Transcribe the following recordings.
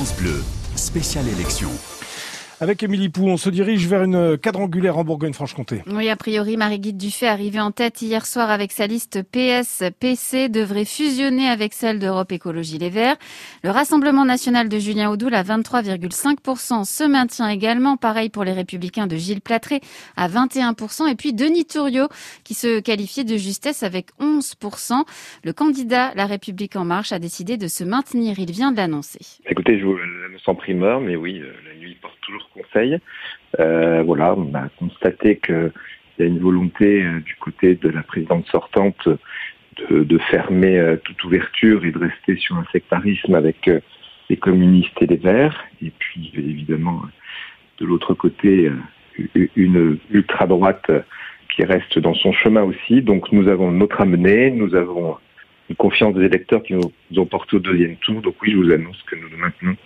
France Bleu, spéciale élection. Avec Émilie Pou, on se dirige vers une quadrangulaire en Bourgogne-Franche-Comté. Oui, a priori, Marie-Guide Dufay, arrivée en tête hier soir avec sa liste PS-PC, devrait fusionner avec celle d'Europe Écologie Les Verts. Le Rassemblement national de Julien Audoul à 23,5% se maintient également. Pareil pour les Républicains de Gilles Platré à 21%. Et puis Denis Touriot qui se qualifiait de justesse avec 11%. Le candidat La République En Marche a décidé de se maintenir. Il vient de l'annoncer. Écoutez, je vous en primeur, mais oui, euh, la nuit porte toujours conseil. Euh, voilà, on a constaté qu'il y a une volonté euh, du côté de la présidente sortante de, fermer toute ouverture et de rester sur un sectarisme avec les communistes et les verts. Et puis, évidemment, de l'autre côté, une ultra-droite qui reste dans son chemin aussi. Donc, nous avons notre amenée, nous avons une confiance des électeurs qui nous ont porté au deuxième tour. Donc oui, je vous annonce que nous nous maintenons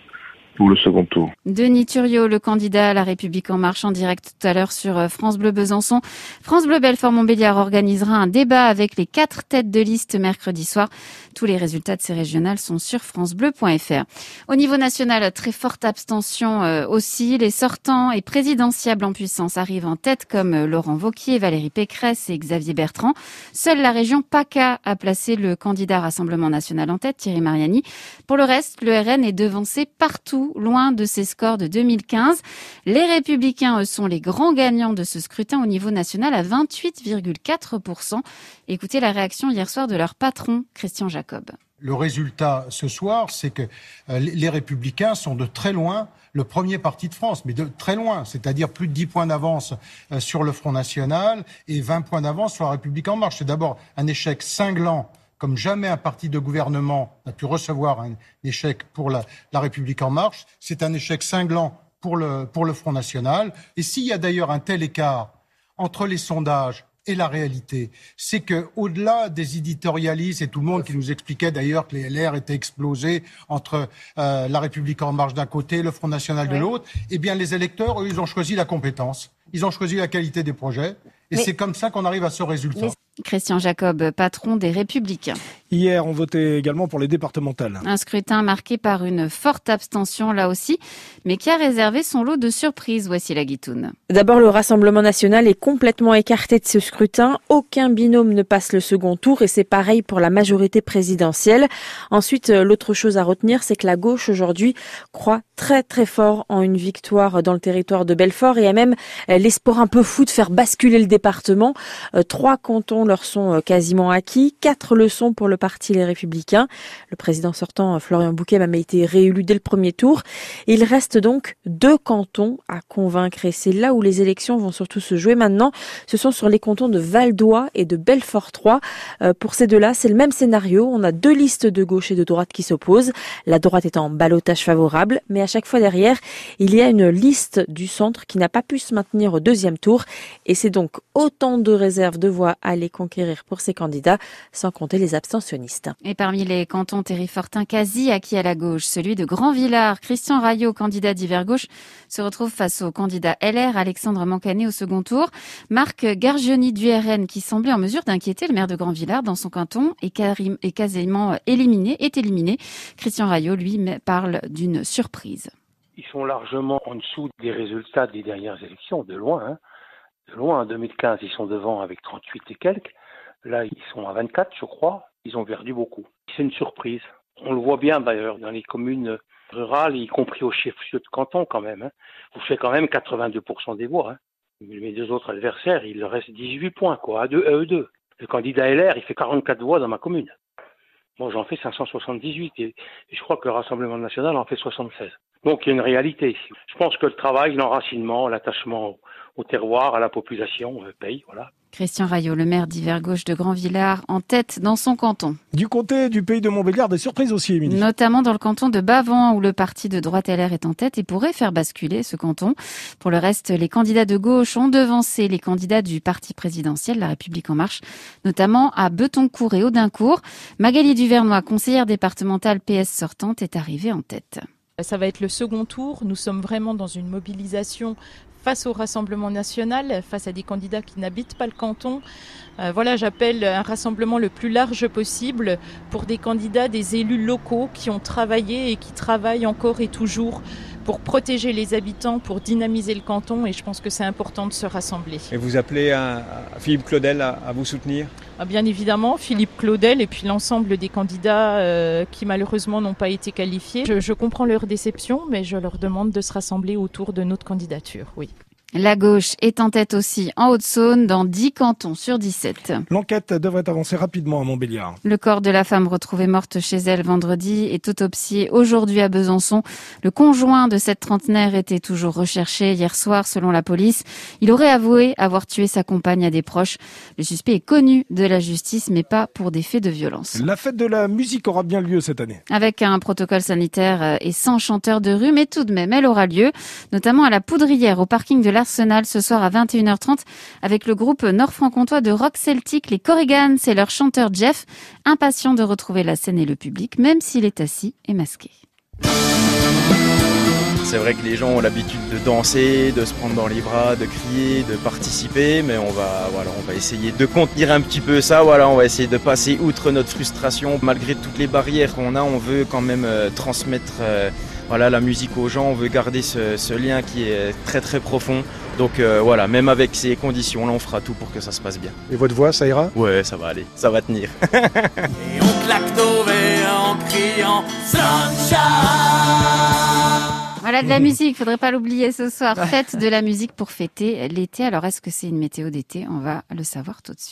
pour le second tour. Denis Thuriot, le candidat à la République en marche en direct tout à l'heure sur euh, France Bleu Besançon. France Bleu Belfort Montbéliard organisera un débat avec les quatre têtes de liste mercredi soir. Tous les résultats de ces régionales sont sur francebleu.fr. Au niveau national, très forte abstention euh, aussi. Les sortants et présidentiables en puissance arrivent en tête comme euh, Laurent Vauquier, Valérie Pécresse et Xavier Bertrand. Seule la région PACA a placé le candidat Rassemblement national en tête, Thierry Mariani. Pour le reste, le RN est devancé partout loin de ses scores de 2015. Les Républicains eux, sont les grands gagnants de ce scrutin au niveau national à 28,4%. Écoutez la réaction hier soir de leur patron, Christian Jacob. Le résultat ce soir, c'est que euh, les Républicains sont de très loin le premier parti de France, mais de très loin, c'est-à-dire plus de 10 points d'avance euh, sur le Front National et 20 points d'avance sur la République en marche. C'est d'abord un échec cinglant comme jamais un parti de gouvernement n'a pu recevoir un échec pour la, la République en marche. C'est un échec cinglant pour le, pour le Front National. Et s'il y a d'ailleurs un tel écart entre les sondages et la réalité, c'est que au-delà des éditorialistes et tout le monde qui nous expliquait d'ailleurs que les LR étaient explosés entre euh, la République en marche d'un côté, le Front national de l'autre, eh bien les électeurs, eux, ils ont choisi la compétence, ils ont choisi la qualité des projets, et c'est comme ça qu'on arrive à ce résultat. Christian Jacob, patron des Républicains. Hier, on votait également pour les départementales. Un scrutin marqué par une forte abstention là aussi, mais qui a réservé son lot de surprises. Voici la guitoune. D'abord, le Rassemblement national est complètement écarté de ce scrutin. Aucun binôme ne passe le second tour et c'est pareil pour la majorité présidentielle. Ensuite, l'autre chose à retenir, c'est que la gauche aujourd'hui croit très très fort en une victoire dans le territoire de Belfort et a même l'espoir un peu fou de faire basculer le département. Euh, trois cantons leur sont euh, quasiment acquis, quatre leçons pour le parti Les Républicains. Le président sortant, euh, Florian Bouquet, a été réélu dès le premier tour. Il reste donc deux cantons à convaincre et c'est là où les élections vont surtout se jouer maintenant. Ce sont sur les cantons de Val d'Oie et de Belfort 3. pour ces deux-là, c'est le même scénario. On a deux listes de gauche et de droite qui s'opposent. La droite est en balotage favorable, mais à chaque fois derrière, il y a une liste du centre qui n'a pas pu se maintenir au deuxième tour et c'est donc autant de réserves de voix à les conquérir pour ces candidats, sans compter les abstentionnistes. Et parmi les cantons Thierry Fortin quasi acquis à la gauche, celui de Grand-Villard, Christian Rayot, candidat d'hiver gauche, se retrouve face au candidat LR Alexandre Mancanet au second tour. Marc Gargioni du RN, qui semblait en mesure d'inquiéter le maire de Grand-Villard dans son canton, est quasiment éliminé, est éliminé. Christian Rayot, lui, parle d'une surprise. Ils sont largement en dessous des résultats des dernières élections, de loin. Hein de loin. En 2015, ils sont devant avec 38 et quelques. Là, ils sont à 24, je crois. Ils ont perdu beaucoup. C'est une surprise. On le voit bien d'ailleurs dans les communes rurales, y compris au chef-lieu de canton quand même. Hein. Vous faites quand même 82% des voix. Hein. Mes deux autres adversaires, il leur reste 18 points, quoi, à, deux, à eux deux. Le candidat LR, il fait 44 voix dans ma commune. Moi, j'en fais 578 et je crois que le Rassemblement national en fait 76. Donc, il y a une réalité ici. Je pense que le travail, l'enracinement, l'attachement au terroir, à la population, euh, paye, voilà. Christian Rayot, le maire d'hiver gauche de Grand-Villard, en tête dans son canton. Du côté du pays de Montbéliard, des surprises aussi, Émilie. Notamment dans le canton de Bavant, où le parti de droite LR est en tête et pourrait faire basculer ce canton. Pour le reste, les candidats de gauche ont devancé les candidats du parti présidentiel, La République En Marche, notamment à Betoncourt et Audincourt. Magali Duvernois, conseillère départementale PS sortante, est arrivée en tête. Ça va être le second tour. Nous sommes vraiment dans une mobilisation face au Rassemblement national, face à des candidats qui n'habitent pas le canton. Euh, voilà, j'appelle un rassemblement le plus large possible pour des candidats, des élus locaux qui ont travaillé et qui travaillent encore et toujours pour protéger les habitants, pour dynamiser le canton et je pense que c'est important de se rassembler. Et vous appelez Philippe Claudel à, vous soutenir? Bien évidemment, Philippe Claudel et puis l'ensemble des candidats euh, qui malheureusement n'ont pas été qualifiés. Je, je comprends leur déception, mais je leur demande de se rassembler autour de notre candidature, oui. La gauche est en tête aussi en Haute-Saône dans 10 cantons sur 17. L'enquête devrait avancer rapidement à Montbéliard. Le corps de la femme retrouvée morte chez elle vendredi est autopsié aujourd'hui à Besançon. Le conjoint de cette trentenaire était toujours recherché hier soir selon la police. Il aurait avoué avoir tué sa compagne à des proches. Le suspect est connu de la justice mais pas pour des faits de violence. La fête de la musique aura bien lieu cette année. Avec un protocole sanitaire et sans chanteur de rue mais tout de même elle aura lieu, notamment à la Poudrière au parking de la Ce soir à 21h30 avec le groupe nord-franc-comtois de rock celtique, les Corrigans et leur chanteur Jeff, impatient de retrouver la scène et le public, même s'il est assis et masqué. C'est vrai que les gens ont l'habitude de danser, de se prendre dans les bras, de crier, de participer, mais on va, voilà, on va essayer de contenir un petit peu ça. Voilà, on va essayer de passer outre notre frustration, malgré toutes les barrières qu'on a. On veut quand même euh, transmettre. Euh, voilà, la musique aux gens, on veut garder ce, lien qui est très très profond. Donc euh, voilà, même avec ces conditions-là, on fera tout pour que ça se passe bien. Et votre voix, ça ira? Ouais, ça va aller, ça va tenir. Et on claque nos en criant Sunshine voilà de la musique, faudrait pas l'oublier ce soir. Fête de la musique pour fêter l'été. Alors est-ce que c'est une météo d'été? On va le savoir tout de suite.